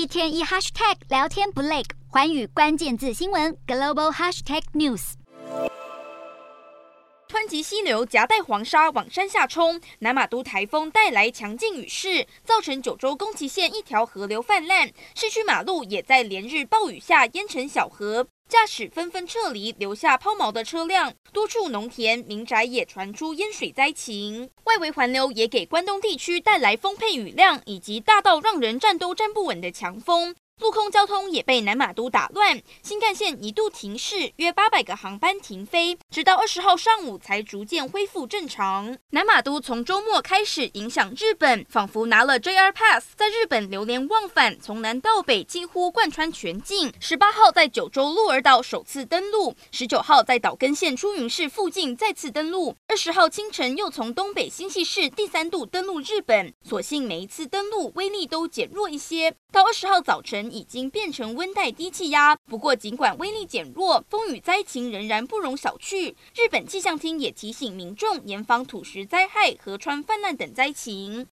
一天一 hashtag 聊天不累，环宇关键字新闻 global hashtag news。湍急溪流夹带黄沙往山下冲，南马都台风带来强劲雨势，造成九州宫崎县一条河流泛滥，市区马路也在连日暴雨下淹成小河，驾驶纷纷撤离，留下抛锚的车辆，多处农田、民宅也传出淹水灾情。外围环流也给关东地区带来丰沛雨量，以及大到让人站都站不稳的强风。陆空交通也被南马都打乱，新干线一度停驶，约八百个航班停飞，直到二十号上午才逐渐恢复正常。南马都从周末开始影响日本，仿佛拿了 JR Pass，在日本流连忘返，从南到北几乎贯穿全境。十八号在九州鹿儿岛首次登陆，十九号在岛根县出云市附近再次登陆，二十号清晨又从东北新潟市第三度登陆日本。所幸每一次登陆威力都减弱一些，到二十号早晨。已经变成温带低气压，不过尽管威力减弱，风雨灾情仍然不容小觑。日本气象厅也提醒民众严防土石灾害、河川泛滥等灾情。